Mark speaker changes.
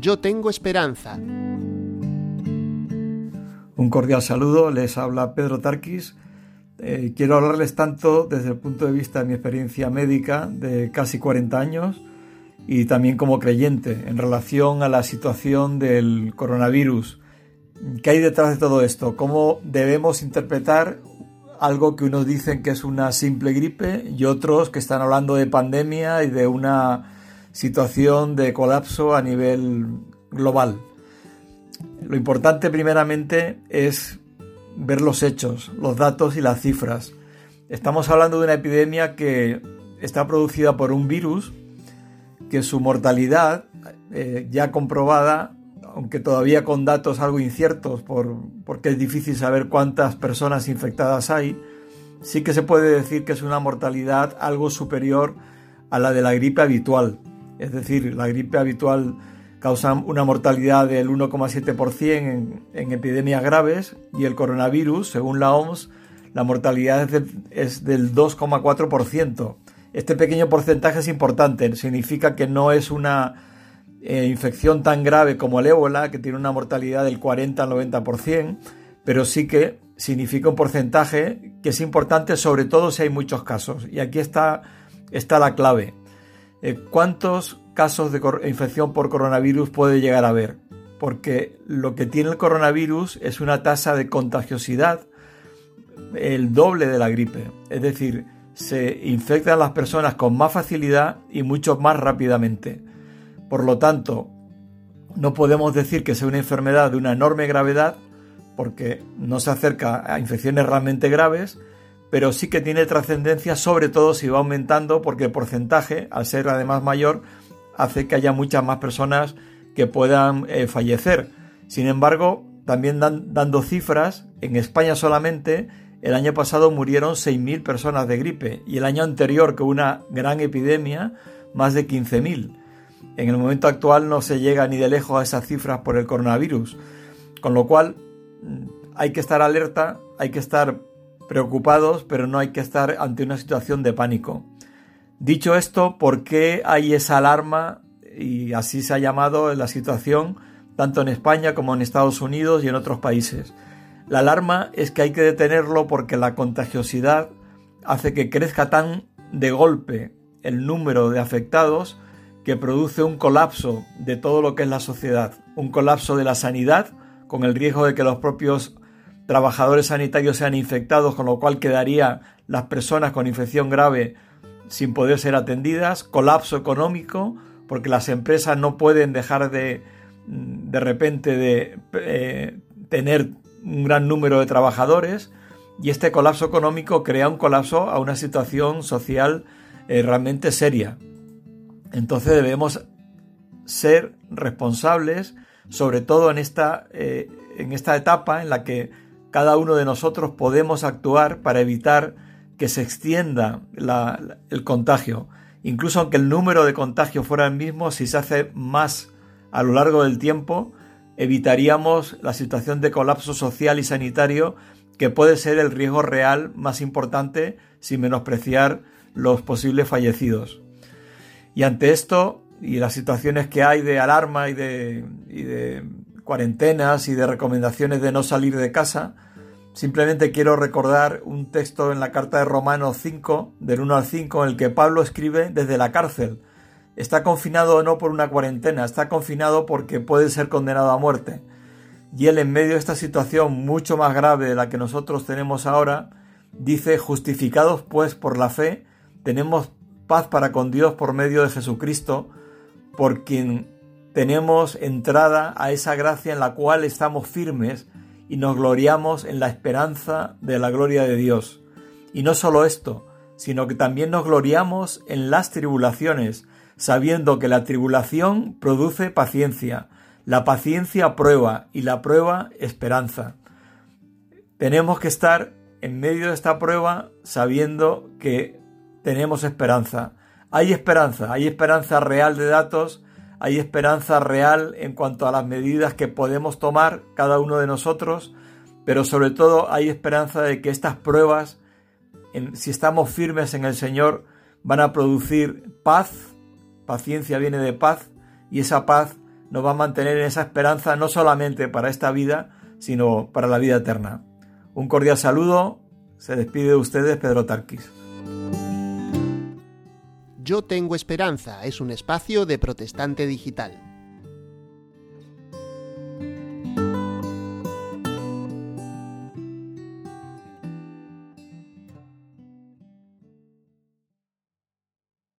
Speaker 1: Yo tengo esperanza.
Speaker 2: Un cordial saludo, les habla Pedro Tarquis. Eh, quiero hablarles tanto desde el punto de vista de mi experiencia médica de casi 40 años y también como creyente en relación a la situación del coronavirus. ¿Qué hay detrás de todo esto? ¿Cómo debemos interpretar algo que unos dicen que es una simple gripe y otros que están hablando de pandemia y de una situación de colapso a nivel global? Lo importante primeramente es ver los hechos, los datos y las cifras. Estamos hablando de una epidemia que está producida por un virus que su mortalidad eh, ya comprobada, aunque todavía con datos algo inciertos por, porque es difícil saber cuántas personas infectadas hay, sí que se puede decir que es una mortalidad algo superior a la de la gripe habitual. Es decir, la gripe habitual causan una mortalidad del 1,7% en, en, epidemias graves y el coronavirus, según la OMS, la mortalidad es, del 2,4%. Este pequeño porcentaje es importante, significa que no es una eh, infección tan grave como el ébola, que tiene una mortalidad del 40 al 90%, pero sí que significa un porcentaje que es importante, sobre todo si hay muchos casos. Y aquí está, está la clave. Eh, ¿Cuántos casos de infección por coronavirus puede llegar a haber, porque lo que tiene el coronavirus es una tasa de contagiosidad el doble de la gripe, es decir, se infectan las personas con más facilidad y mucho más rápidamente. Por lo tanto, no podemos decir que sea una enfermedad de una enorme gravedad, porque no se acerca a infecciones realmente graves, pero sí que tiene trascendencia, sobre todo si va aumentando, porque el porcentaje, al ser además mayor, hace que haya muchas más personas que puedan eh, fallecer. Sin embargo, también dando cifras, en España solamente el año pasado murieron 6.000 personas de gripe y el año anterior, que una gran epidemia, más de 15.000. En el momento actual no se llega ni de lejos a esas cifras por el coronavirus, con lo cual mm, hay que estar alerta, hay que estar preocupados, pero no hay que estar ante una situación de pánico. Dicho esto, ¿por qué hay esa alarma? Y así se ha llamado la situación tanto en España como en Estados Unidos y en otros países. La alarma es que hay que detenerlo porque la contagiosidad hace que crezca tan de golpe el número de afectados que produce un colapso de todo lo que es la sociedad, un colapso de la sanidad con el riesgo de que los propios trabajadores sanitarios sean infectados, con lo cual quedaría las personas con infección grave sin poder ser atendidas, colapso económico, porque las empresas no pueden dejar de de repente de eh, tener un gran número de trabajadores y este colapso económico crea un colapso a una situación social eh, realmente seria. Entonces debemos ser responsables, sobre todo en esta, eh, en esta etapa en la que cada uno de nosotros podemos actuar para evitar que se extienda el contagio. Incluso aunque el número de contagios fuera el mismo, si se hace más a lo largo del tiempo, evitaríamos la situación de colapso social y sanitario que puede ser el riesgo real más importante sin menospreciar los posibles fallecidos. Y ante esto y las situaciones que hay de alarma y de, y de cuarentenas y de recomendaciones de no salir de casa, Simplemente quiero recordar un texto en la carta de Romanos 5, del 1 al 5, en el que Pablo escribe desde la cárcel. Está confinado no por una cuarentena, está confinado porque puede ser condenado a muerte. Y él en medio de esta situación mucho más grave de la que nosotros tenemos ahora, dice, justificados pues por la fe, tenemos paz para con Dios por medio de Jesucristo, por quien tenemos entrada a esa gracia en la cual estamos firmes y nos gloriamos en la esperanza de la gloria de Dios. Y no solo esto, sino que también nos gloriamos en las tribulaciones, sabiendo que la tribulación produce paciencia, la paciencia prueba y la prueba esperanza. Tenemos que estar en medio de esta prueba sabiendo que tenemos esperanza. Hay esperanza, hay esperanza real de datos, hay esperanza real en cuanto a las medidas que podemos tomar cada uno de nosotros, pero sobre todo hay esperanza de que estas pruebas, si estamos firmes en el Señor, van a producir paz, paciencia viene de paz, y esa paz nos va a mantener en esa esperanza no solamente para esta vida, sino para la vida eterna. Un cordial saludo, se despide de ustedes Pedro Tarquis.
Speaker 1: Yo tengo esperanza es un espacio de protestante digital.